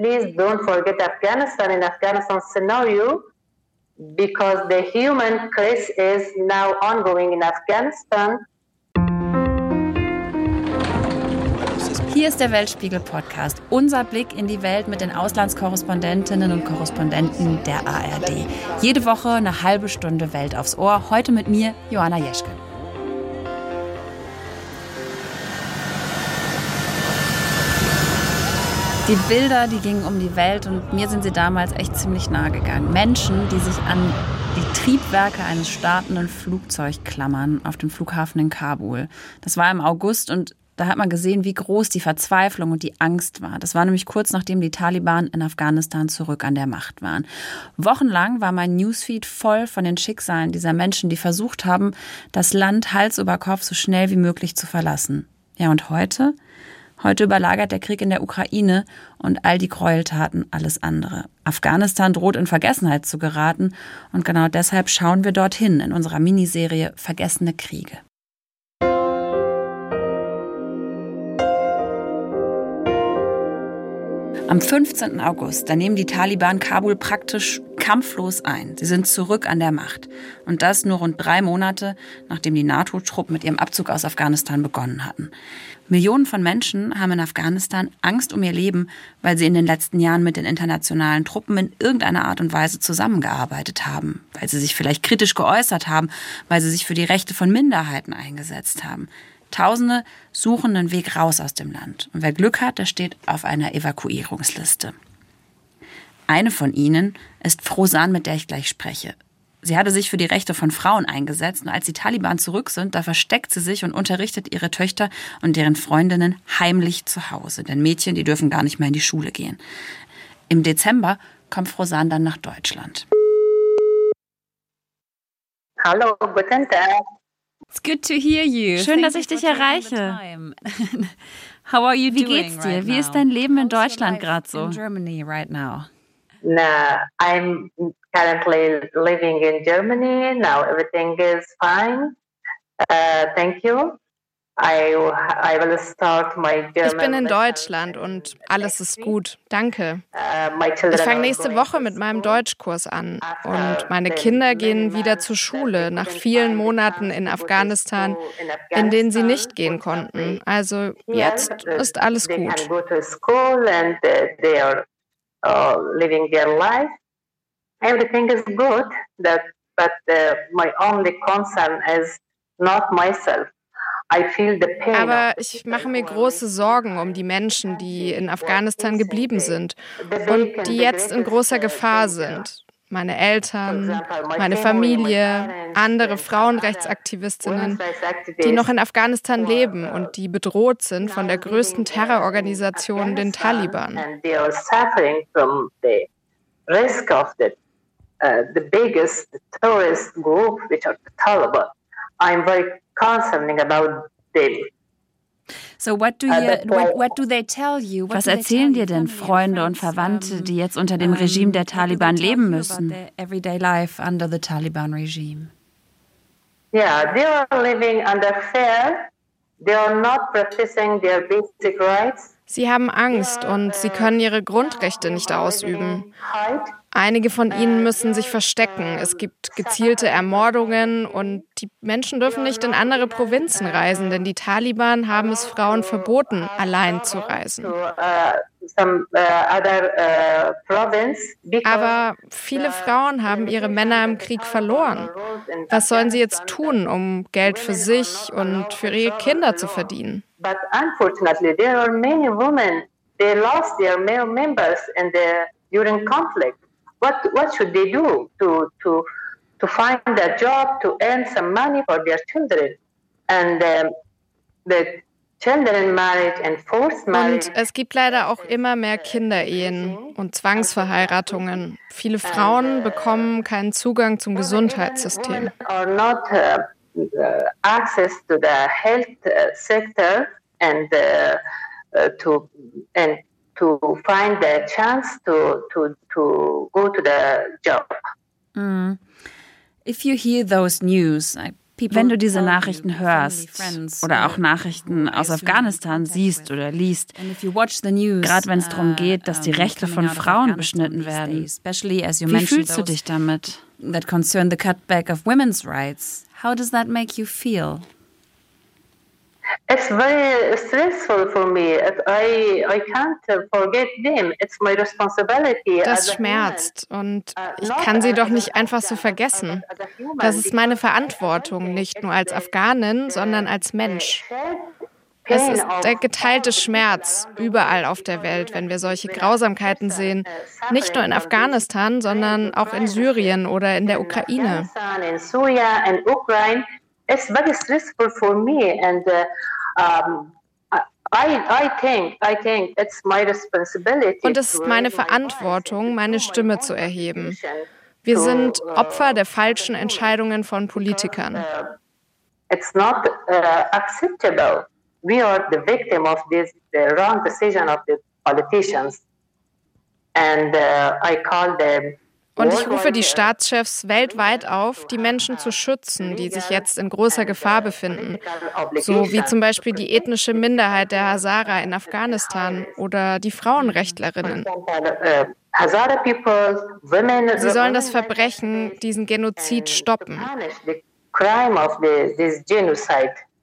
please don't forget Afghanistan in Afghanistan scenario because the human crisis is now ongoing in Afghanistan. Hier ist der Weltspiegel-Podcast, unser Blick in die Welt mit den Auslandskorrespondentinnen und Korrespondenten der ARD. Jede Woche eine halbe Stunde Welt aufs Ohr. Heute mit mir, Joanna Jeschke. Die Bilder, die gingen um die Welt und mir sind sie damals echt ziemlich nahe gegangen. Menschen, die sich an die Triebwerke eines startenden Flugzeugs klammern auf dem Flughafen in Kabul. Das war im August und da hat man gesehen, wie groß die Verzweiflung und die Angst war. Das war nämlich kurz nachdem die Taliban in Afghanistan zurück an der Macht waren. Wochenlang war mein Newsfeed voll von den Schicksalen dieser Menschen, die versucht haben, das Land Hals über Kopf so schnell wie möglich zu verlassen. Ja, und heute? Heute überlagert der Krieg in der Ukraine und all die Gräueltaten alles andere. Afghanistan droht in Vergessenheit zu geraten und genau deshalb schauen wir dorthin in unserer Miniserie Vergessene Kriege. Am 15. August, da nehmen die Taliban Kabul praktisch kampflos ein. Sie sind zurück an der Macht. Und das nur rund drei Monate, nachdem die NATO-Truppen mit ihrem Abzug aus Afghanistan begonnen hatten. Millionen von Menschen haben in Afghanistan Angst um ihr Leben, weil sie in den letzten Jahren mit den internationalen Truppen in irgendeiner Art und Weise zusammengearbeitet haben, weil sie sich vielleicht kritisch geäußert haben, weil sie sich für die Rechte von Minderheiten eingesetzt haben. Tausende suchen einen Weg raus aus dem Land. Und wer Glück hat, der steht auf einer Evakuierungsliste. Eine von ihnen ist Frosan, mit der ich gleich spreche. Sie hatte sich für die Rechte von Frauen eingesetzt und als die Taliban zurück sind, da versteckt sie sich und unterrichtet ihre Töchter und deren Freundinnen heimlich zu Hause. Denn Mädchen, die dürfen gar nicht mehr in die Schule gehen. Im Dezember kommt Frosan dann nach Deutschland. Hallo, guten Tag. It's good to hear you. Schön, dass ich dich erreiche. How are you Wie geht's dir? Wie ist dein Leben in Deutschland gerade so? Now. No, I'm currently living in Germany. Now everything is fine. Uh, thank you. Ich bin in Deutschland und alles ist gut. Danke. Uh, ich fange nächste Woche mit meinem Deutschkurs an und meine Kinder gehen wieder zur Schule nach vielen Monaten in Afghanistan, in denen sie nicht gehen konnten. Also jetzt ist alles gut. Everything is good, but uh, my only concern is not myself. Aber ich mache mir große Sorgen um die Menschen, die in Afghanistan geblieben sind und die jetzt in großer Gefahr sind. Meine Eltern, meine Familie, andere Frauenrechtsaktivistinnen, die noch in Afghanistan leben und die bedroht sind von der größten Terrororganisation, den Taliban. Uh, Taliban. I'm very concerned about them. Was erzählen dir denn Freunde und Verwandte, die jetzt unter dem Regime der Taliban leben müssen? Everyday life under the Taliban regime. Yeah, they are living under fear. They are not practicing their basic rights. Sie haben Angst und sie können ihre Grundrechte nicht ausüben. Einige von ihnen müssen sich verstecken. Es gibt gezielte Ermordungen und die Menschen dürfen nicht in andere Provinzen reisen, denn die Taliban haben es Frauen verboten, allein zu reisen. Aber viele Frauen haben ihre Männer im Krieg verloren. Was sollen sie jetzt tun, um Geld für sich und für ihre Kinder zu verdienen? But unfortunately, there are many women, they lost their male members in the, during conflict. What, what should they do to, to, to find a job, to earn some money for their children? And um, the und es gibt leider auch immer mehr Kinderehen und Zwangsverheiratungen. Viele Frauen bekommen keinen Zugang zum Gesundheitssystem. Uh, access to the health uh, sector and uh, to and to find the chance to to to go to the job. Mm. If you hear those news, I Wenn du diese Nachrichten hörst oder auch Nachrichten aus Afghanistan siehst oder liest, gerade wenn es darum geht, dass die Rechte von Frauen beschnitten werden, wie fühlst du dich damit? That concern the cutback of women's rights. How does that make you feel? It's very stressful for me. I, I can't forget them. It's my responsibility. Das schmerzt und uh, ich kann sie doch nicht einfach so vergessen. Das ist meine Verantwortung, nicht nur als Afghanin, sondern als Mensch. Es ist der geteilte Schmerz überall auf der Welt, wenn wir solche Grausamkeiten sehen. Nicht nur in Afghanistan, sondern auch in Syrien oder in der Ukraine. It's very stressful for me and und es ist meine Verantwortung, meine Stimme zu erheben. Wir sind uh, Opfer der falschen Entscheidungen von Politikern. Uh, it's not uh, acceptable. We are the victim of this the wrong decision of the politicians, and uh, I call them und ich rufe die Staatschefs weltweit auf, die Menschen zu schützen, die sich jetzt in großer Gefahr befinden. So wie zum Beispiel die ethnische Minderheit der Hazara in Afghanistan oder die Frauenrechtlerinnen. Sie sollen das Verbrechen, diesen Genozid stoppen.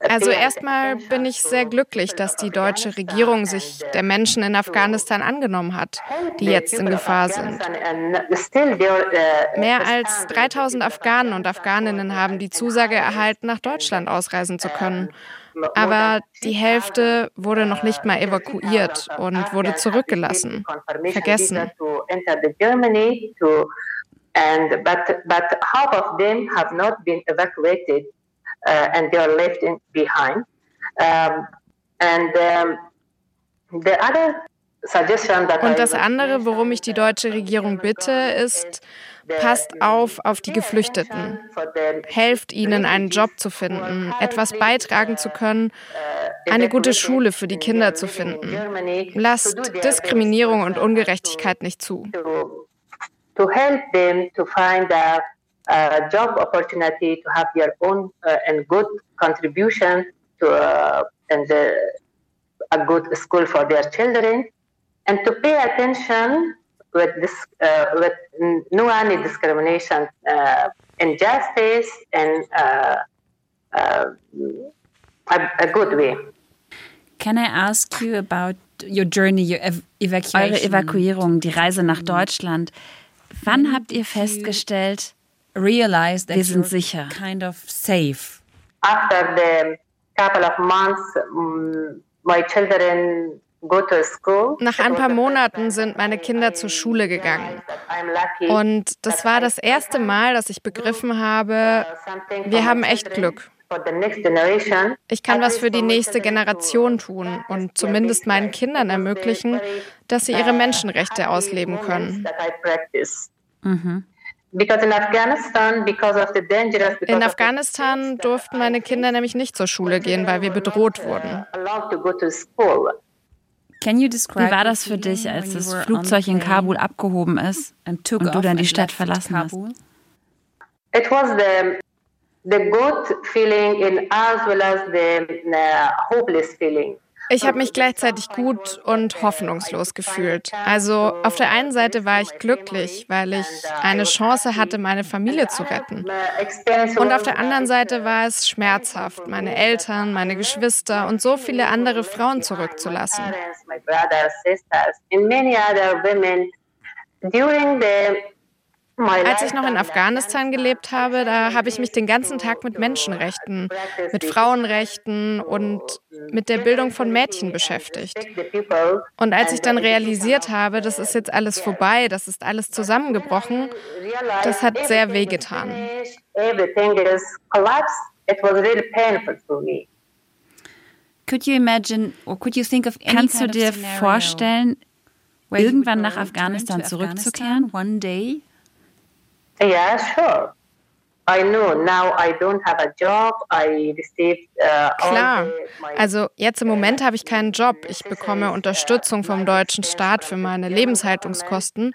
also erstmal bin ich sehr glücklich, dass die deutsche Regierung sich der Menschen in Afghanistan angenommen hat, die jetzt in Gefahr sind. Mehr als 3000 Afghanen und Afghaninnen haben die Zusage erhalten, nach Deutschland ausreisen zu können. Aber die Hälfte wurde noch nicht mal evakuiert und wurde zurückgelassen, vergessen. And but but half of them have not been evacuated, and they are left in, behind. Um, and um, the other suggestion that und das andere, worum ich die deutsche Regierung bitte, ist Passt auf auf die Geflüchteten. Helft ihnen, einen Job zu finden, etwas beitragen zu können, eine gute Schule für die Kinder zu finden. Lasst Diskriminierung und Ungerechtigkeit nicht zu. To help them to find a, a job opportunity, to have their own uh, and good contribution to uh, and uh, a good school for their children, and to pay attention with this uh, with no any discrimination, uh, injustice, and uh, uh, a, a, good way. Can I ask you about your journey, your ev evacuation? Eure Evakuierung, die Reise nach Deutschland. Wann habt ihr festgestellt, realize wir sind sicher? Kind of safe. After the couple of months, um, my children nach ein paar Monaten sind meine Kinder zur Schule gegangen. Und das war das erste Mal, dass ich begriffen habe, wir haben echt Glück. Ich kann was für die nächste Generation tun und zumindest meinen Kindern ermöglichen, dass sie ihre Menschenrechte ausleben können. Mhm. In Afghanistan durften meine Kinder nämlich nicht zur Schule gehen, weil wir bedroht wurden. Wie war das für dich, als das Flugzeug in Kabul abgehoben ist und du dann die Stadt verlassen hast? It was the the good feeling in as well as the uh, hopeless feeling. Ich habe mich gleichzeitig gut und hoffnungslos gefühlt. Also auf der einen Seite war ich glücklich, weil ich eine Chance hatte, meine Familie zu retten. Und auf der anderen Seite war es schmerzhaft, meine Eltern, meine Geschwister und so viele andere Frauen zurückzulassen. During the als ich noch in Afghanistan gelebt habe, da habe ich mich den ganzen Tag mit Menschenrechten, mit Frauenrechten und mit der Bildung von Mädchen beschäftigt. Und als ich dann realisiert habe, das ist jetzt alles vorbei, das ist alles zusammengebrochen, das hat sehr wehgetan. Could you imagine, or could you think of Kannst du dir vorstellen, irgendwann nach Afghanistan zurückzukehren? One day? Yeah, sure. Uh, Klar. Also jetzt im Moment habe ich keinen Job. Ich bekomme Unterstützung vom deutschen Staat für meine Lebenshaltungskosten.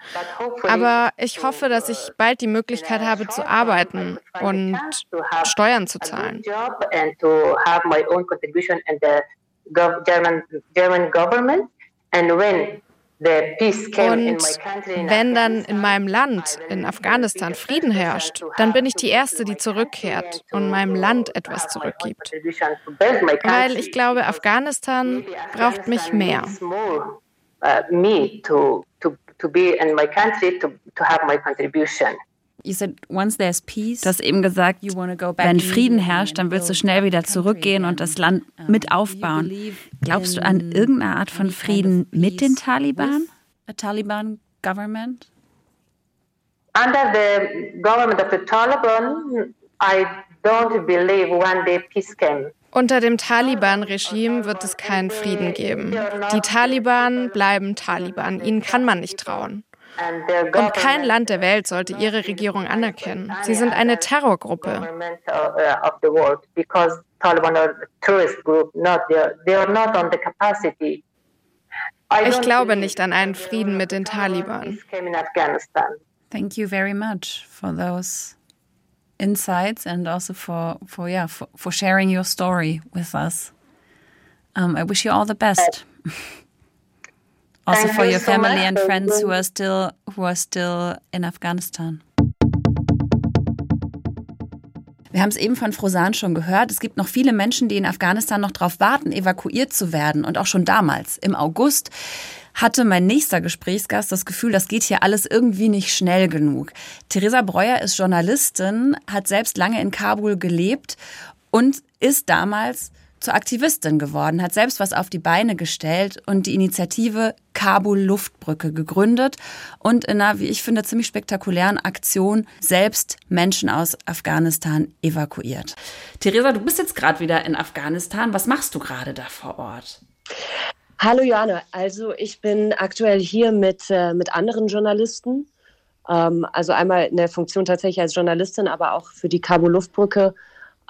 Aber ich hoffe, dass ich bald die Möglichkeit habe zu arbeiten und Steuern zu zahlen. German government and when und wenn dann in meinem Land, in Afghanistan, Frieden herrscht, dann bin ich die Erste, die zurückkehrt und meinem Land etwas zurückgibt. Weil ich glaube, Afghanistan braucht mich mehr. You said once peace. Du hast eben gesagt, wenn Frieden herrscht, dann willst du schnell wieder zurückgehen und das Land mit aufbauen. Glaubst du an irgendeine Art von Frieden mit den Taliban? A Taliban government? Under the government of the Taliban, I don't believe one day peace came. Unter dem Taliban-Regime wird es keinen Frieden geben. Die Taliban bleiben Taliban. Ihnen kann man nicht trauen. Und kein Land der Welt sollte ihre Regierung anerkennen. Sie sind eine Terrorgruppe. Ich glaube nicht an einen Frieden mit den Taliban. Thank you very much for those insights and also for for yeah for, for sharing your story with us. Um, I wish you all the best. Also for your family and friends who are still who are still in Afghanistan. Wir haben es eben von Frosan schon gehört. Es gibt noch viele Menschen, die in Afghanistan noch darauf warten, evakuiert zu werden. Und auch schon damals, im August, hatte mein nächster Gesprächsgast das Gefühl, das geht hier alles irgendwie nicht schnell genug. Theresa Breuer ist Journalistin, hat selbst lange in Kabul gelebt und ist damals zur Aktivistin geworden, hat selbst was auf die Beine gestellt und die Initiative Kabul Luftbrücke gegründet und in einer, wie ich finde, ziemlich spektakulären Aktion selbst Menschen aus Afghanistan evakuiert. Theresa, du bist jetzt gerade wieder in Afghanistan. Was machst du gerade da vor Ort? Hallo Joanna, also ich bin aktuell hier mit, äh, mit anderen Journalisten. Ähm, also einmal in der Funktion tatsächlich als Journalistin, aber auch für die Kabul Luftbrücke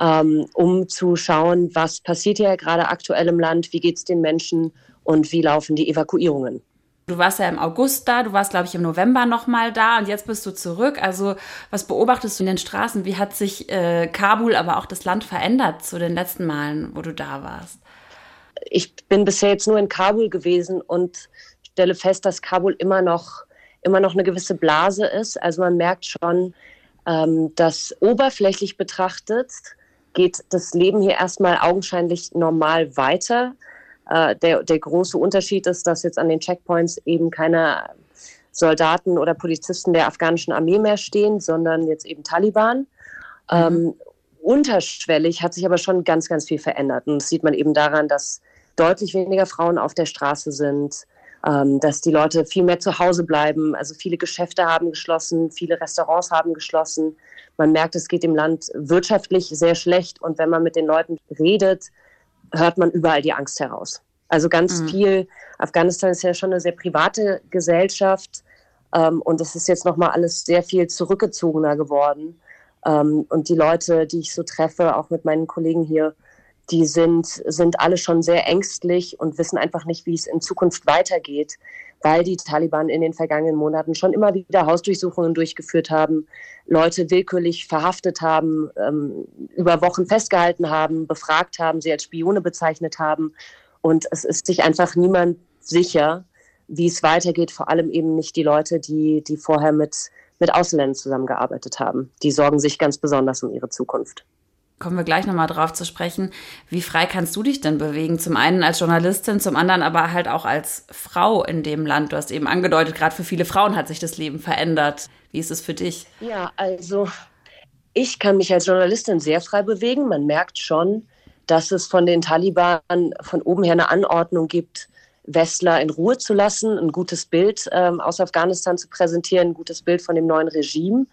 ähm, um zu schauen, was passiert hier gerade aktuell im Land, wie geht es den Menschen und wie laufen die Evakuierungen. Du warst ja im August da, du warst, glaube ich, im November nochmal da und jetzt bist du zurück. Also, was beobachtest du in den Straßen? Wie hat sich äh, Kabul, aber auch das Land verändert zu den letzten Malen, wo du da warst? Ich bin bisher jetzt nur in Kabul gewesen und stelle fest, dass Kabul immer noch, immer noch eine gewisse Blase ist. Also man merkt schon, ähm, dass oberflächlich betrachtet geht das Leben hier erstmal augenscheinlich normal weiter. Äh, der, der große Unterschied ist, dass jetzt an den Checkpoints eben keine Soldaten oder Polizisten der afghanischen Armee mehr stehen, sondern jetzt eben Taliban. Mhm. Ähm, unterschwellig hat sich aber schon ganz, ganz viel verändert. Und das sieht man eben daran, dass deutlich weniger Frauen auf der Straße sind, ähm, dass die Leute viel mehr zu Hause bleiben. Also viele Geschäfte haben geschlossen, viele Restaurants haben geschlossen. Man merkt, es geht dem Land wirtschaftlich sehr schlecht und wenn man mit den Leuten redet, hört man überall die Angst heraus. Also ganz mhm. viel. Afghanistan ist ja schon eine sehr private Gesellschaft ähm, und es ist jetzt nochmal alles sehr viel zurückgezogener geworden. Ähm, und die Leute, die ich so treffe, auch mit meinen Kollegen hier, die sind, sind alle schon sehr ängstlich und wissen einfach nicht, wie es in Zukunft weitergeht weil die Taliban in den vergangenen Monaten schon immer wieder Hausdurchsuchungen durchgeführt haben, Leute willkürlich verhaftet haben, ähm, über Wochen festgehalten haben, befragt haben, sie als Spione bezeichnet haben. Und es ist sich einfach niemand sicher, wie es weitergeht, vor allem eben nicht die Leute, die, die vorher mit, mit Ausländern zusammengearbeitet haben. Die sorgen sich ganz besonders um ihre Zukunft kommen wir gleich nochmal drauf zu sprechen. Wie frei kannst du dich denn bewegen? Zum einen als Journalistin, zum anderen aber halt auch als Frau in dem Land. Du hast eben angedeutet, gerade für viele Frauen hat sich das Leben verändert. Wie ist es für dich? Ja, also ich kann mich als Journalistin sehr frei bewegen. Man merkt schon, dass es von den Taliban von oben her eine Anordnung gibt, Westler in Ruhe zu lassen, ein gutes Bild ähm, aus Afghanistan zu präsentieren, ein gutes Bild von dem neuen Regime.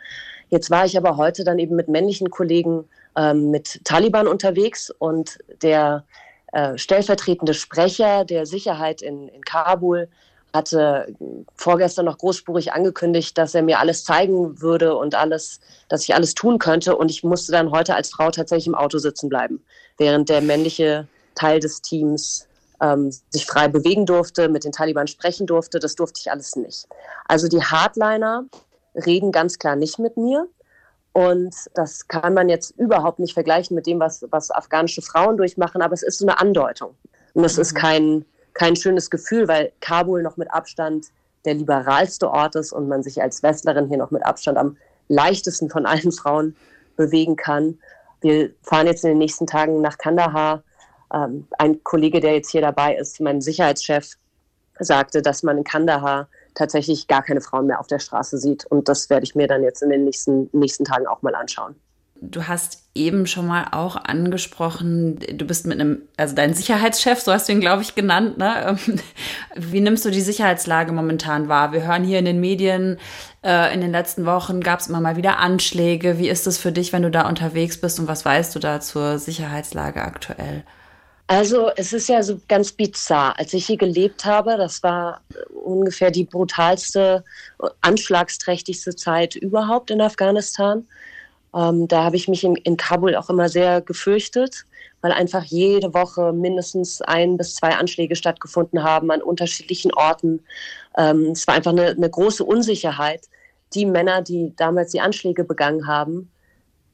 Jetzt war ich aber heute dann eben mit männlichen Kollegen ähm, mit Taliban unterwegs und der äh, stellvertretende Sprecher der Sicherheit in, in Kabul hatte vorgestern noch großspurig angekündigt, dass er mir alles zeigen würde und alles, dass ich alles tun könnte. Und ich musste dann heute als Frau tatsächlich im Auto sitzen bleiben, während der männliche Teil des Teams ähm, sich frei bewegen durfte, mit den Taliban sprechen durfte. Das durfte ich alles nicht. Also die Hardliner reden ganz klar nicht mit mir. Und das kann man jetzt überhaupt nicht vergleichen mit dem, was, was afghanische Frauen durchmachen, aber es ist so eine Andeutung. Und es mhm. ist kein, kein schönes Gefühl, weil Kabul noch mit Abstand der liberalste Ort ist und man sich als Westlerin hier noch mit Abstand am leichtesten von allen Frauen bewegen kann. Wir fahren jetzt in den nächsten Tagen nach Kandahar. Ähm, ein Kollege, der jetzt hier dabei ist, mein Sicherheitschef, sagte, dass man in Kandahar tatsächlich gar keine Frauen mehr auf der Straße sieht. Und das werde ich mir dann jetzt in den nächsten, nächsten Tagen auch mal anschauen. Du hast eben schon mal auch angesprochen, du bist mit einem, also dein Sicherheitschef, so hast du ihn, glaube ich, genannt. Ne? Wie nimmst du die Sicherheitslage momentan wahr? Wir hören hier in den Medien, äh, in den letzten Wochen gab es immer mal wieder Anschläge. Wie ist es für dich, wenn du da unterwegs bist und was weißt du da zur Sicherheitslage aktuell? Also es ist ja so ganz bizarr. Als ich hier gelebt habe, das war ungefähr die brutalste, anschlagsträchtigste Zeit überhaupt in Afghanistan. Ähm, da habe ich mich in, in, Kabul auch immer sehr gefürchtet, weil einfach jede Woche mindestens ein bis zwei Anschläge stattgefunden haben an unterschiedlichen Orten. Ähm, es war einfach eine, eine große Unsicherheit. Die Männer, die damals die Anschläge begangen haben,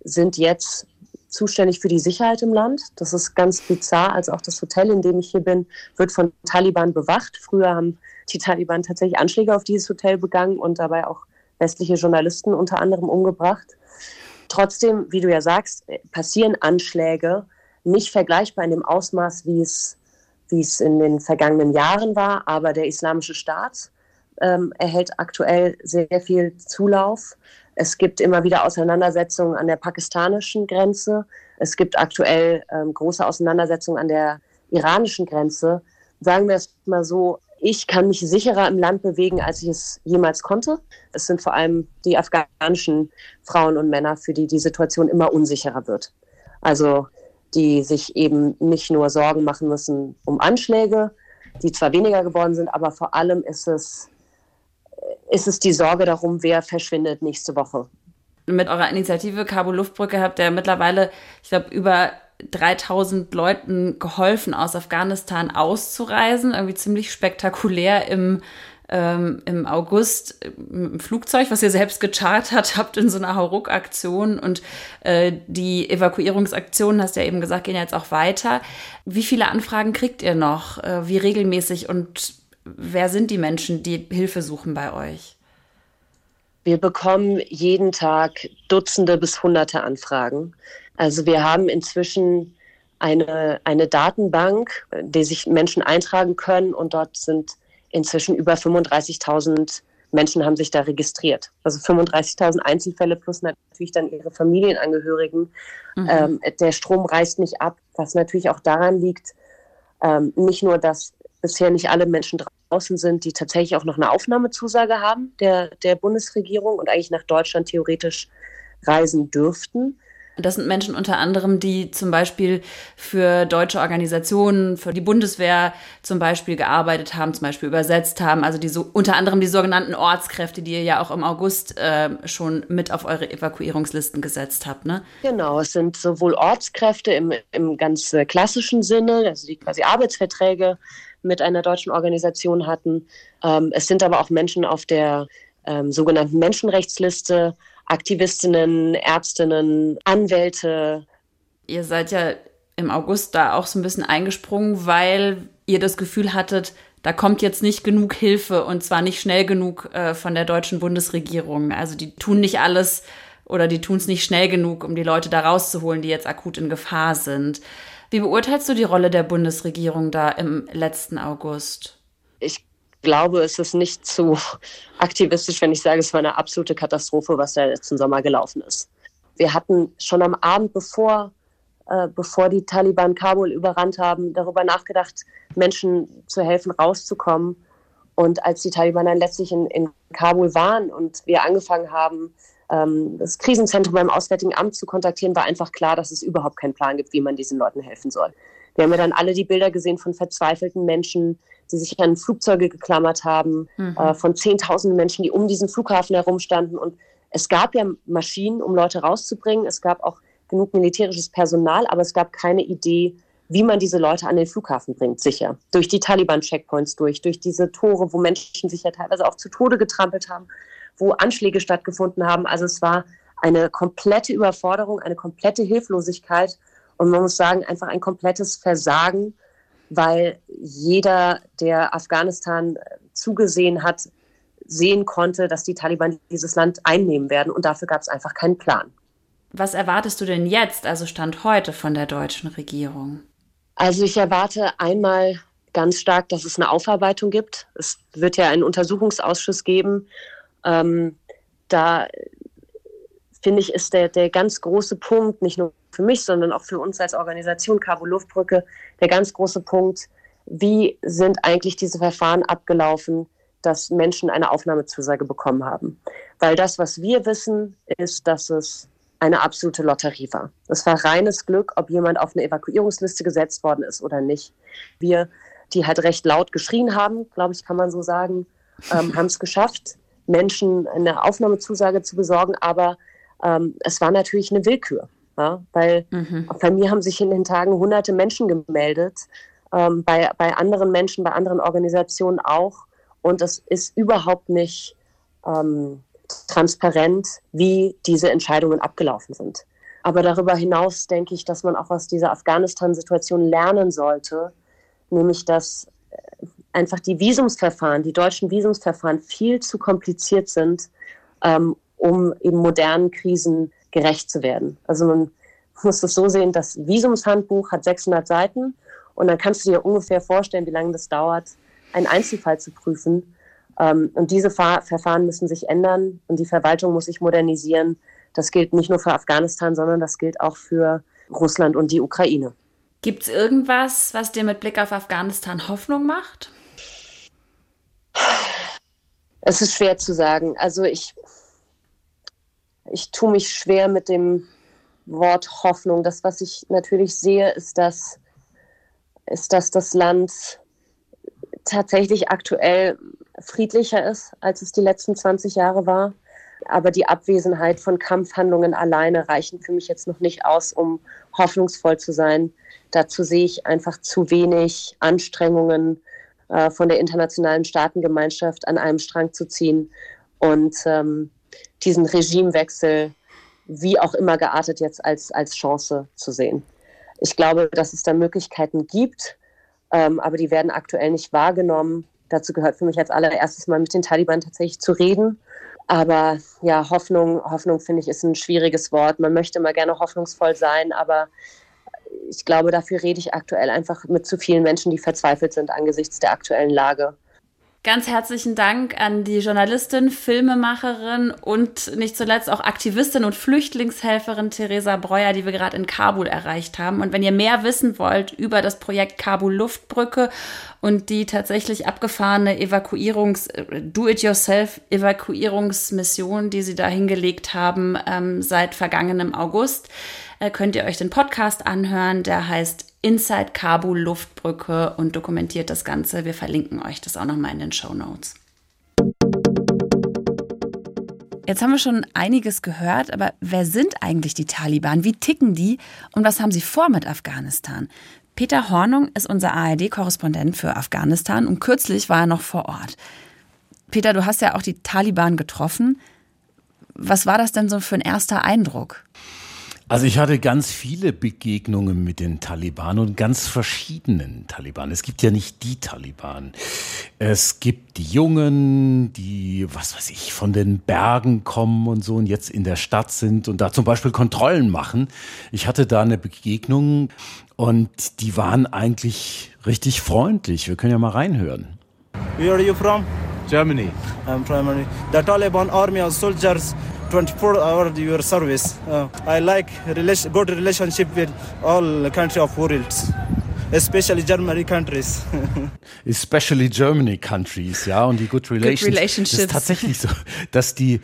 sind jetzt zuständig für die Sicherheit im Land. Das ist ganz bizarr. Also auch das Hotel, in dem ich hier bin, wird von Taliban bewacht. Früher haben die Taliban tatsächlich Anschläge auf dieses Hotel begangen und dabei auch westliche Journalisten unter anderem umgebracht. Trotzdem, wie du ja sagst, passieren Anschläge nicht vergleichbar in dem Ausmaß, wie es, wie es in den vergangenen Jahren war. Aber der Islamische Staat ähm, erhält aktuell sehr viel Zulauf. Es gibt immer wieder Auseinandersetzungen an der pakistanischen Grenze. Es gibt aktuell ähm, große Auseinandersetzungen an der iranischen Grenze. Sagen wir es mal so, ich kann mich sicherer im Land bewegen, als ich es jemals konnte. Es sind vor allem die afghanischen Frauen und Männer, für die die Situation immer unsicherer wird. Also die sich eben nicht nur Sorgen machen müssen um Anschläge, die zwar weniger geworden sind, aber vor allem ist es ist es die Sorge darum, wer verschwindet nächste Woche. Mit eurer Initiative Kabul Luftbrücke habt ihr mittlerweile, ich glaube, über 3000 Leuten geholfen, aus Afghanistan auszureisen. Irgendwie ziemlich spektakulär im, ähm, im August im Flugzeug, was ihr selbst gechartert habt in so einer Hauruck-Aktion. Und äh, die Evakuierungsaktionen, hast du ja eben gesagt, gehen jetzt auch weiter. Wie viele Anfragen kriegt ihr noch? Äh, wie regelmäßig und wer sind die Menschen, die Hilfe suchen bei euch? Wir bekommen jeden Tag Dutzende bis Hunderte Anfragen. Also wir haben inzwischen eine, eine Datenbank, die sich Menschen eintragen können und dort sind inzwischen über 35.000 Menschen haben sich da registriert. Also 35.000 Einzelfälle plus natürlich dann ihre Familienangehörigen. Mhm. Ähm, der Strom reißt nicht ab, was natürlich auch daran liegt, ähm, nicht nur, dass bisher nicht alle Menschen draußen sind, die tatsächlich auch noch eine Aufnahmezusage haben der, der Bundesregierung und eigentlich nach Deutschland theoretisch reisen dürften. Das sind Menschen unter anderem, die zum Beispiel für deutsche Organisationen, für die Bundeswehr zum Beispiel gearbeitet haben, zum Beispiel übersetzt haben. Also die so unter anderem die sogenannten Ortskräfte, die ihr ja auch im August äh, schon mit auf eure Evakuierungslisten gesetzt habt, ne? Genau, es sind sowohl Ortskräfte im, im ganz äh, klassischen Sinne, also die quasi Arbeitsverträge mit einer deutschen Organisation hatten. Ähm, es sind aber auch Menschen auf der ähm, sogenannten Menschenrechtsliste, Aktivistinnen, Ärztinnen, Anwälte. Ihr seid ja im August da auch so ein bisschen eingesprungen, weil ihr das Gefühl hattet, da kommt jetzt nicht genug Hilfe und zwar nicht schnell genug äh, von der deutschen Bundesregierung. Also die tun nicht alles oder die tun es nicht schnell genug, um die Leute da rauszuholen, die jetzt akut in Gefahr sind. Wie beurteilst du die Rolle der Bundesregierung da im letzten August? Ich glaube, es ist nicht zu aktivistisch, wenn ich sage, es war eine absolute Katastrophe, was da letzten Sommer gelaufen ist. Wir hatten schon am Abend, bevor, äh, bevor die Taliban Kabul überrannt haben, darüber nachgedacht, Menschen zu helfen, rauszukommen. Und als die Taliban dann letztlich in, in Kabul waren und wir angefangen haben, das Krisenzentrum beim Auswärtigen Amt zu kontaktieren, war einfach klar, dass es überhaupt keinen Plan gibt, wie man diesen Leuten helfen soll. Wir haben ja dann alle die Bilder gesehen von verzweifelten Menschen, die sich an Flugzeuge geklammert haben, mhm. äh, von zehntausenden Menschen, die um diesen Flughafen herumstanden. Und es gab ja Maschinen, um Leute rauszubringen. Es gab auch genug militärisches Personal, aber es gab keine Idee, wie man diese Leute an den Flughafen bringt, sicher. Durch die Taliban-Checkpoints durch, durch diese Tore, wo Menschen sich ja teilweise auch zu Tode getrampelt haben, wo Anschläge stattgefunden haben. Also es war eine komplette Überforderung, eine komplette Hilflosigkeit und man muss sagen, einfach ein komplettes Versagen, weil jeder, der Afghanistan zugesehen hat, sehen konnte, dass die Taliban dieses Land einnehmen werden und dafür gab es einfach keinen Plan. Was erwartest du denn jetzt, also Stand heute von der deutschen Regierung? Also ich erwarte einmal ganz stark, dass es eine Aufarbeitung gibt. Es wird ja einen Untersuchungsausschuss geben. Ähm, da finde ich, ist der, der ganz große Punkt, nicht nur für mich, sondern auch für uns als Organisation Cabo Luftbrücke, der ganz große Punkt, wie sind eigentlich diese Verfahren abgelaufen, dass Menschen eine Aufnahmezusage bekommen haben. Weil das, was wir wissen, ist, dass es eine absolute Lotterie war. Es war reines Glück, ob jemand auf eine Evakuierungsliste gesetzt worden ist oder nicht. Wir, die halt recht laut geschrien haben, glaube ich, kann man so sagen, ähm, haben es geschafft, Menschen eine Aufnahmezusage zu besorgen, aber ähm, es war natürlich eine Willkür, ja? weil mhm. bei mir haben sich in den Tagen hunderte Menschen gemeldet, ähm, bei, bei anderen Menschen, bei anderen Organisationen auch. Und es ist überhaupt nicht ähm, transparent, wie diese Entscheidungen abgelaufen sind. Aber darüber hinaus denke ich, dass man auch aus dieser Afghanistan-Situation lernen sollte, nämlich dass äh, einfach die Visumsverfahren, die deutschen Visumsverfahren viel zu kompliziert sind, ähm, um eben modernen Krisen gerecht zu werden. Also man muss das so sehen, das Visumshandbuch hat 600 Seiten und dann kannst du dir ungefähr vorstellen, wie lange das dauert, einen Einzelfall zu prüfen. Ähm, und diese Verfahren müssen sich ändern und die Verwaltung muss sich modernisieren. Das gilt nicht nur für Afghanistan, sondern das gilt auch für Russland und die Ukraine. Gibt es irgendwas, was dir mit Blick auf Afghanistan Hoffnung macht? Es ist schwer zu sagen. Also ich, ich tue mich schwer mit dem Wort Hoffnung. Das, was ich natürlich sehe, ist, dass, ist, dass das Land tatsächlich aktuell friedlicher ist, als es die letzten 20 Jahre war. Aber die Abwesenheit von Kampfhandlungen alleine reichen für mich jetzt noch nicht aus, um hoffnungsvoll zu sein. Dazu sehe ich einfach zu wenig Anstrengungen äh, von der internationalen Staatengemeinschaft an einem Strang zu ziehen und ähm, diesen Regimewechsel, wie auch immer geartet, jetzt als, als Chance zu sehen. Ich glaube, dass es da Möglichkeiten gibt, ähm, aber die werden aktuell nicht wahrgenommen. Dazu gehört für mich als allererstes mal mit den Taliban tatsächlich zu reden. Aber ja, Hoffnung, Hoffnung finde ich ist ein schwieriges Wort. Man möchte immer gerne hoffnungsvoll sein, aber ich glaube, dafür rede ich aktuell einfach mit zu vielen Menschen, die verzweifelt sind angesichts der aktuellen Lage. Ganz herzlichen Dank an die Journalistin, Filmemacherin und nicht zuletzt auch Aktivistin und Flüchtlingshelferin Theresa Breuer, die wir gerade in Kabul erreicht haben. Und wenn ihr mehr wissen wollt über das Projekt Kabul Luftbrücke und die tatsächlich abgefahrene Evakuierungs-, Do-it-yourself-Evakuierungsmission, die sie da hingelegt haben ähm, seit vergangenem August, könnt ihr euch den Podcast anhören. Der heißt Inside Kabul Luftbrücke und dokumentiert das Ganze. Wir verlinken euch das auch nochmal in den Show Notes. Jetzt haben wir schon einiges gehört, aber wer sind eigentlich die Taliban? Wie ticken die und was haben sie vor mit Afghanistan? Peter Hornung ist unser ARD-Korrespondent für Afghanistan und kürzlich war er noch vor Ort. Peter, du hast ja auch die Taliban getroffen. Was war das denn so für ein erster Eindruck? Also ich hatte ganz viele Begegnungen mit den Taliban und ganz verschiedenen Taliban. Es gibt ja nicht die Taliban. Es gibt die Jungen, die, was weiß ich, von den Bergen kommen und so und jetzt in der Stadt sind und da zum Beispiel Kontrollen machen. Ich hatte da eine Begegnung und die waren eigentlich richtig freundlich. Wir können ja mal reinhören. Where are you from? Germany. I'm from Germany. The Taliban army of soldiers 24 hour your service. Uh, I like relation, good relationship with all country of world. Especially Germany countries. Especially Germany countries, ja, und die Good Relations. Good relationships. Das ist tatsächlich so, dass die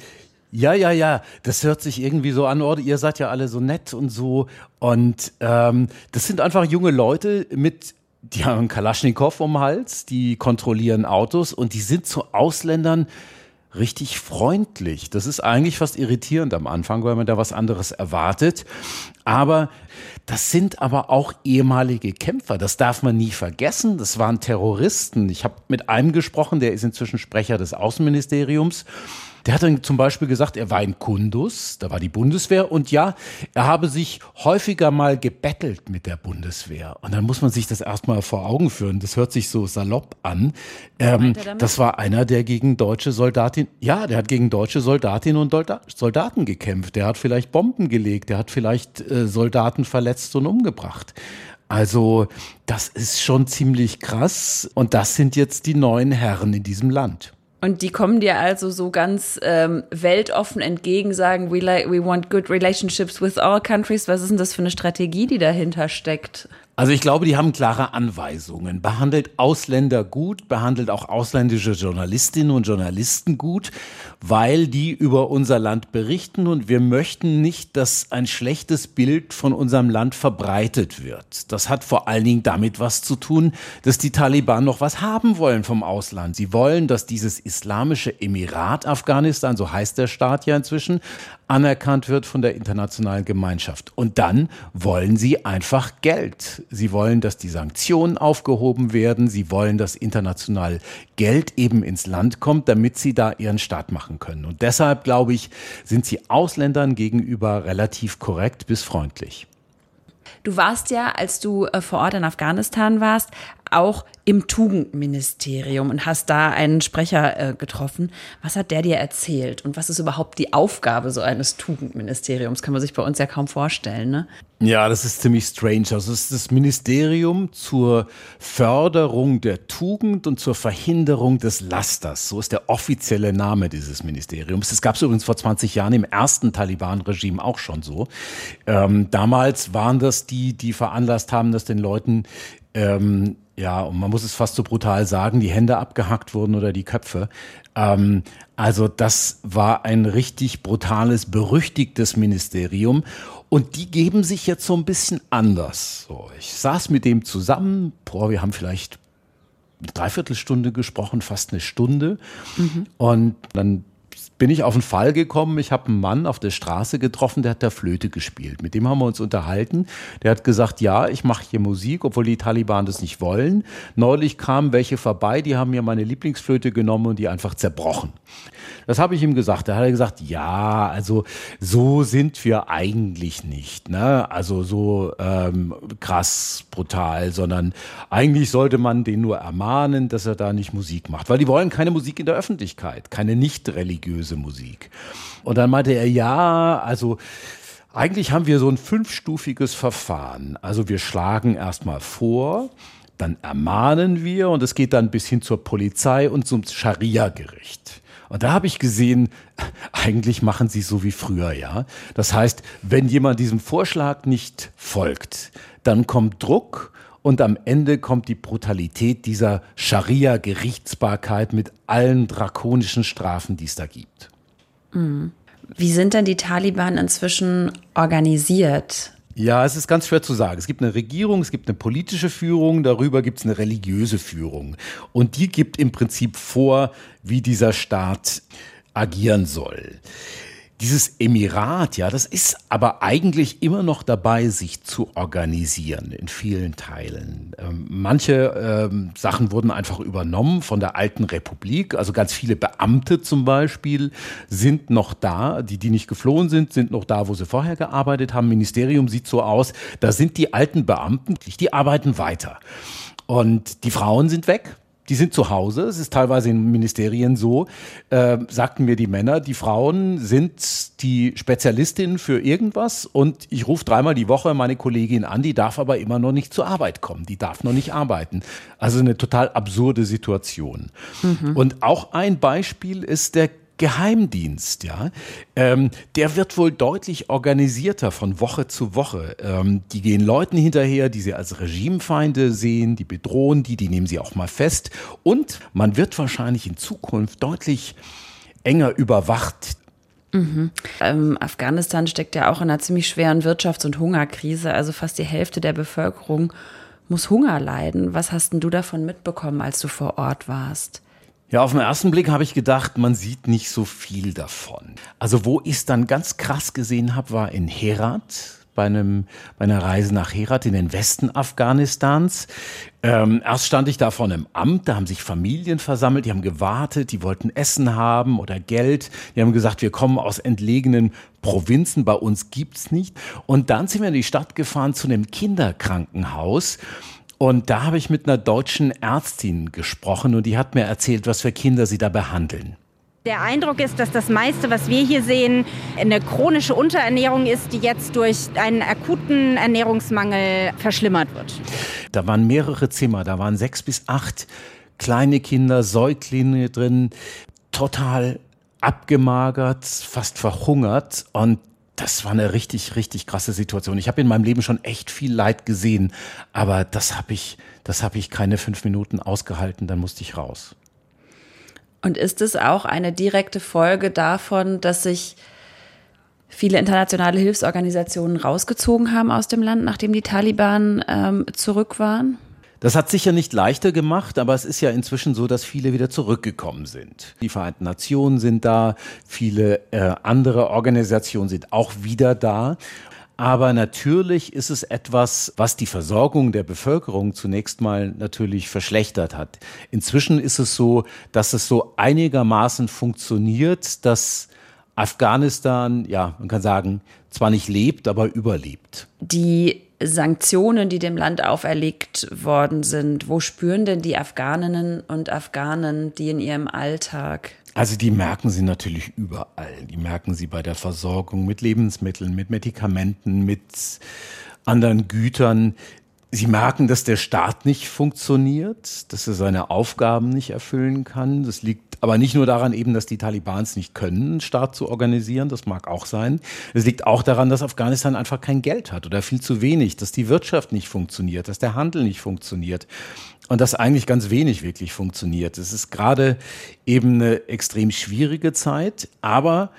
ja, ja, ja, das hört sich irgendwie so an, oh, ihr seid ja alle so nett und so. Und ähm, das sind einfach junge Leute mit die haben einen Kalaschnikow um den Hals, die kontrollieren Autos und die sind zu Ausländern richtig freundlich. Das ist eigentlich fast irritierend am Anfang, weil man da was anderes erwartet. Aber das sind aber auch ehemalige Kämpfer. Das darf man nie vergessen. Das waren Terroristen. Ich habe mit einem gesprochen, der ist inzwischen Sprecher des Außenministeriums. Der hat dann zum Beispiel gesagt, er war in Kundus, da war die Bundeswehr und ja, er habe sich häufiger mal gebettelt mit der Bundeswehr. Und dann muss man sich das erstmal vor Augen führen. Das hört sich so salopp an. Ähm, das war einer, der gegen deutsche Soldatinnen, ja, der hat gegen deutsche Soldatinnen und Soldaten gekämpft. Der hat vielleicht Bomben gelegt, der hat vielleicht äh, Soldaten verletzt und umgebracht. Also das ist schon ziemlich krass und das sind jetzt die neuen Herren in diesem Land. Und die kommen dir also so ganz ähm, weltoffen entgegen, sagen, we, like, we want good relationships with all countries. Was ist denn das für eine Strategie, die dahinter steckt? Also ich glaube, die haben klare Anweisungen. Behandelt Ausländer gut, behandelt auch ausländische Journalistinnen und Journalisten gut, weil die über unser Land berichten und wir möchten nicht, dass ein schlechtes Bild von unserem Land verbreitet wird. Das hat vor allen Dingen damit was zu tun, dass die Taliban noch was haben wollen vom Ausland. Sie wollen, dass dieses islamische Emirat Afghanistan, so heißt der Staat ja inzwischen, anerkannt wird von der internationalen Gemeinschaft. Und dann wollen sie einfach Geld. Sie wollen, dass die Sanktionen aufgehoben werden. Sie wollen, dass international Geld eben ins Land kommt, damit sie da ihren Staat machen können. Und deshalb, glaube ich, sind sie Ausländern gegenüber relativ korrekt bis freundlich. Du warst ja, als du äh, vor Ort in Afghanistan warst, auch im Tugendministerium und hast da einen Sprecher äh, getroffen. Was hat der dir erzählt und was ist überhaupt die Aufgabe so eines Tugendministeriums? Kann man sich bei uns ja kaum vorstellen, ne? Ja, das ist ziemlich strange. Also es ist das Ministerium zur Förderung der Tugend und zur Verhinderung des Lasters. So ist der offizielle Name dieses Ministeriums. Das gab es übrigens vor 20 Jahren im ersten Taliban-Regime auch schon so. Ähm, damals waren das die, die veranlasst haben, dass den Leuten ähm, ja, und man muss es fast so brutal sagen, die Hände abgehackt wurden oder die Köpfe. Ähm, also das war ein richtig brutales, berüchtigtes Ministerium. Und die geben sich jetzt so ein bisschen anders. So, ich saß mit dem zusammen, boah, wir haben vielleicht eine Dreiviertelstunde gesprochen, fast eine Stunde. Mhm. Und dann bin ich auf einen Fall gekommen. Ich habe einen Mann auf der Straße getroffen, der hat da Flöte gespielt. Mit dem haben wir uns unterhalten. Der hat gesagt, ja, ich mache hier Musik, obwohl die Taliban das nicht wollen. Neulich kamen welche vorbei, die haben mir meine Lieblingsflöte genommen und die einfach zerbrochen. Das habe ich ihm gesagt. Da hat er gesagt, ja, also so sind wir eigentlich nicht. Ne? Also so ähm, krass, brutal, sondern eigentlich sollte man den nur ermahnen, dass er da nicht Musik macht. Weil die wollen keine Musik in der Öffentlichkeit, keine nicht religiöse religiöse Musik. Und dann meinte er, ja, also eigentlich haben wir so ein fünfstufiges Verfahren. Also wir schlagen erstmal vor, dann ermahnen wir und es geht dann bis hin zur Polizei und zum Scharia-Gericht. Und da habe ich gesehen, eigentlich machen sie so wie früher, ja. Das heißt, wenn jemand diesem Vorschlag nicht folgt, dann kommt Druck und am Ende kommt die Brutalität dieser Scharia-Gerichtsbarkeit mit allen drakonischen Strafen, die es da gibt. Mhm. Wie sind denn die Taliban inzwischen organisiert? Ja, es ist ganz schwer zu sagen. Es gibt eine Regierung, es gibt eine politische Führung, darüber gibt es eine religiöse Führung. Und die gibt im Prinzip vor, wie dieser Staat agieren soll. Dieses Emirat, ja, das ist aber eigentlich immer noch dabei, sich zu organisieren in vielen Teilen. Ähm, manche ähm, Sachen wurden einfach übernommen von der alten Republik. Also ganz viele Beamte zum Beispiel sind noch da. Die, die nicht geflohen sind, sind noch da, wo sie vorher gearbeitet haben. Ministerium sieht so aus. Da sind die alten Beamten, die arbeiten weiter. Und die Frauen sind weg die sind zu Hause. Es ist teilweise in Ministerien so, äh, sagten mir die Männer, die Frauen sind die Spezialistinnen für irgendwas und ich rufe dreimal die Woche meine Kollegin an, die darf aber immer noch nicht zur Arbeit kommen, die darf noch nicht arbeiten. Also eine total absurde Situation. Mhm. Und auch ein Beispiel ist der Geheimdienst, ja, ähm, der wird wohl deutlich organisierter von Woche zu Woche. Ähm, die gehen Leuten hinterher, die sie als Regimefeinde sehen, die bedrohen die, die nehmen sie auch mal fest. Und man wird wahrscheinlich in Zukunft deutlich enger überwacht. Mhm. Ähm, Afghanistan steckt ja auch in einer ziemlich schweren Wirtschafts- und Hungerkrise. Also fast die Hälfte der Bevölkerung muss Hunger leiden. Was hast denn du davon mitbekommen, als du vor Ort warst? Ja, auf den ersten Blick habe ich gedacht, man sieht nicht so viel davon. Also wo ich es dann ganz krass gesehen habe, war in Herat, bei, einem, bei einer Reise nach Herat in den Westen Afghanistans. Ähm, erst stand ich da vor einem Amt, da haben sich Familien versammelt, die haben gewartet, die wollten Essen haben oder Geld. Die haben gesagt, wir kommen aus entlegenen Provinzen, bei uns gibt's nicht. Und dann sind wir in die Stadt gefahren zu einem Kinderkrankenhaus. Und da habe ich mit einer deutschen Ärztin gesprochen und die hat mir erzählt, was für Kinder sie da behandeln. Der Eindruck ist, dass das meiste, was wir hier sehen, eine chronische Unterernährung ist, die jetzt durch einen akuten Ernährungsmangel verschlimmert wird. Da waren mehrere Zimmer, da waren sechs bis acht kleine Kinder, Säuglinge drin, total abgemagert, fast verhungert und das war eine richtig, richtig krasse Situation. Ich habe in meinem Leben schon echt viel Leid gesehen, aber das habe ich, das habe ich keine fünf Minuten ausgehalten, dann musste ich raus. Und ist es auch eine direkte Folge davon, dass sich viele internationale Hilfsorganisationen rausgezogen haben aus dem Land, nachdem die Taliban ähm, zurück waren? Das hat sicher nicht leichter gemacht, aber es ist ja inzwischen so, dass viele wieder zurückgekommen sind. Die Vereinten Nationen sind da, viele äh, andere Organisationen sind auch wieder da. Aber natürlich ist es etwas, was die Versorgung der Bevölkerung zunächst mal natürlich verschlechtert hat. Inzwischen ist es so, dass es so einigermaßen funktioniert, dass Afghanistan, ja, man kann sagen, zwar nicht lebt, aber überlebt. Die Sanktionen, die dem Land auferlegt worden sind, wo spüren denn die Afghaninnen und Afghanen die in ihrem Alltag? Also die merken sie natürlich überall. Die merken sie bei der Versorgung mit Lebensmitteln, mit Medikamenten, mit anderen Gütern. Sie merken, dass der Staat nicht funktioniert, dass er seine Aufgaben nicht erfüllen kann. Das liegt aber nicht nur daran eben, dass die Talibans nicht können, einen Staat zu organisieren. Das mag auch sein. Es liegt auch daran, dass Afghanistan einfach kein Geld hat oder viel zu wenig, dass die Wirtschaft nicht funktioniert, dass der Handel nicht funktioniert und dass eigentlich ganz wenig wirklich funktioniert. Es ist gerade eben eine extrem schwierige Zeit, aber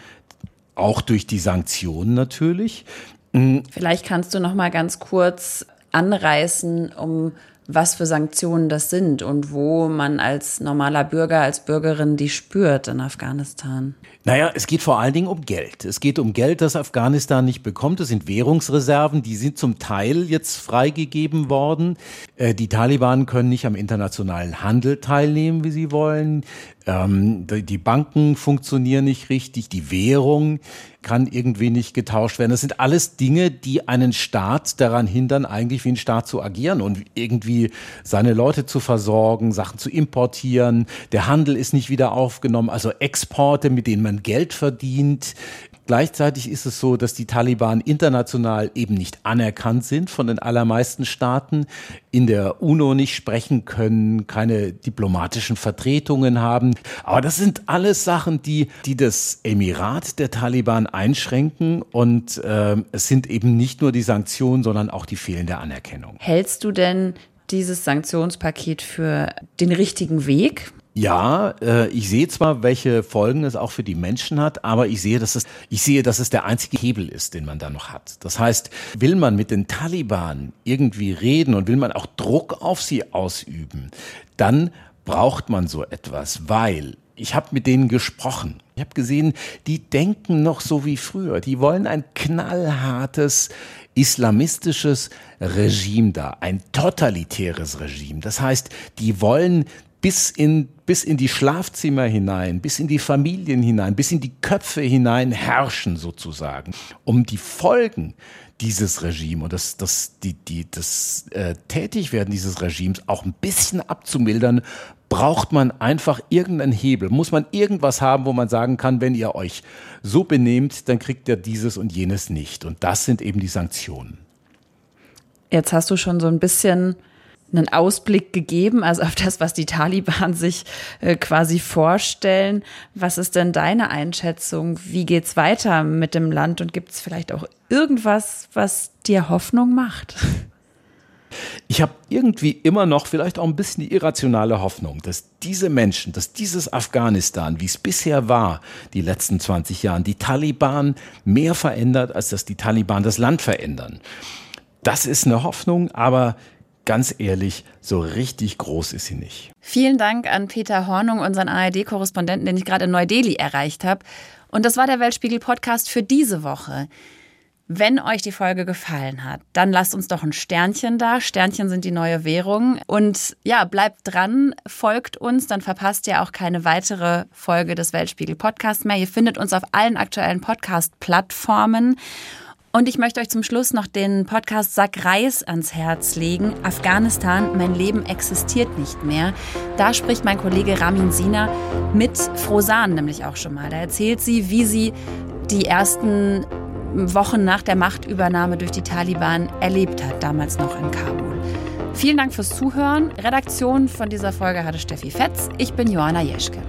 auch durch die Sanktionen natürlich. Vielleicht kannst du noch mal ganz kurz anreißen, um was für Sanktionen das sind und wo man als normaler Bürger, als Bürgerin die spürt in Afghanistan. Naja, es geht vor allen Dingen um Geld. Es geht um Geld, das Afghanistan nicht bekommt. Es sind Währungsreserven, die sind zum Teil jetzt freigegeben worden. Äh, die Taliban können nicht am internationalen Handel teilnehmen, wie sie wollen. Ähm, die Banken funktionieren nicht richtig, die Währung kann irgendwie nicht getauscht werden. Das sind alles Dinge, die einen Staat daran hindern, eigentlich wie ein Staat zu agieren und irgendwie seine Leute zu versorgen, Sachen zu importieren. Der Handel ist nicht wieder aufgenommen, also Exporte, mit denen man Geld verdient, Gleichzeitig ist es so, dass die Taliban international eben nicht anerkannt sind von den allermeisten Staaten, in der UNO nicht sprechen können, keine diplomatischen Vertretungen haben. Aber das sind alles Sachen, die, die das Emirat der Taliban einschränken. Und äh, es sind eben nicht nur die Sanktionen, sondern auch die fehlende Anerkennung. Hältst du denn dieses Sanktionspaket für den richtigen Weg? Ja, äh, ich sehe zwar, welche Folgen es auch für die Menschen hat, aber ich sehe, dass es, ich sehe, dass es der einzige Hebel ist, den man da noch hat. Das heißt, will man mit den Taliban irgendwie reden und will man auch Druck auf sie ausüben, dann braucht man so etwas, weil ich habe mit denen gesprochen. Ich habe gesehen, die denken noch so wie früher. Die wollen ein knallhartes islamistisches Regime da, ein totalitäres Regime. Das heißt, die wollen bis in, bis in die Schlafzimmer hinein, bis in die Familien hinein, bis in die Köpfe hinein herrschen sozusagen, um die Folgen dieses Regimes und das, das, die, die, das äh, Tätigwerden dieses Regimes auch ein bisschen abzumildern, braucht man einfach irgendeinen Hebel. Muss man irgendwas haben, wo man sagen kann, wenn ihr euch so benehmt, dann kriegt ihr dieses und jenes nicht. Und das sind eben die Sanktionen. Jetzt hast du schon so ein bisschen einen Ausblick gegeben, also auf das, was die Taliban sich äh, quasi vorstellen. Was ist denn deine Einschätzung? Wie geht's weiter mit dem Land und gibt es vielleicht auch irgendwas, was dir Hoffnung macht? Ich habe irgendwie immer noch vielleicht auch ein bisschen die irrationale Hoffnung, dass diese Menschen, dass dieses Afghanistan, wie es bisher war, die letzten 20 Jahre, die Taliban mehr verändert, als dass die Taliban das Land verändern. Das ist eine Hoffnung, aber ganz ehrlich, so richtig groß ist sie nicht. Vielen Dank an Peter Hornung, unseren ARD-Korrespondenten, den ich gerade in Neu-Delhi erreicht habe. Und das war der Weltspiegel-Podcast für diese Woche. Wenn euch die Folge gefallen hat, dann lasst uns doch ein Sternchen da. Sternchen sind die neue Währung. Und ja, bleibt dran, folgt uns, dann verpasst ihr auch keine weitere Folge des Weltspiegel Podcasts mehr. Ihr findet uns auf allen aktuellen Podcast-Plattformen. Und ich möchte euch zum Schluss noch den Podcast Sack Reis ans Herz legen. Afghanistan, mein Leben existiert nicht mehr. Da spricht mein Kollege Ramin Sina mit Frosan nämlich auch schon mal. Da erzählt sie, wie sie die ersten Wochen nach der Machtübernahme durch die Taliban erlebt hat, damals noch in Kabul. Vielen Dank fürs Zuhören. Redaktion von dieser Folge hatte Steffi Fetz. Ich bin Johanna Jeschke.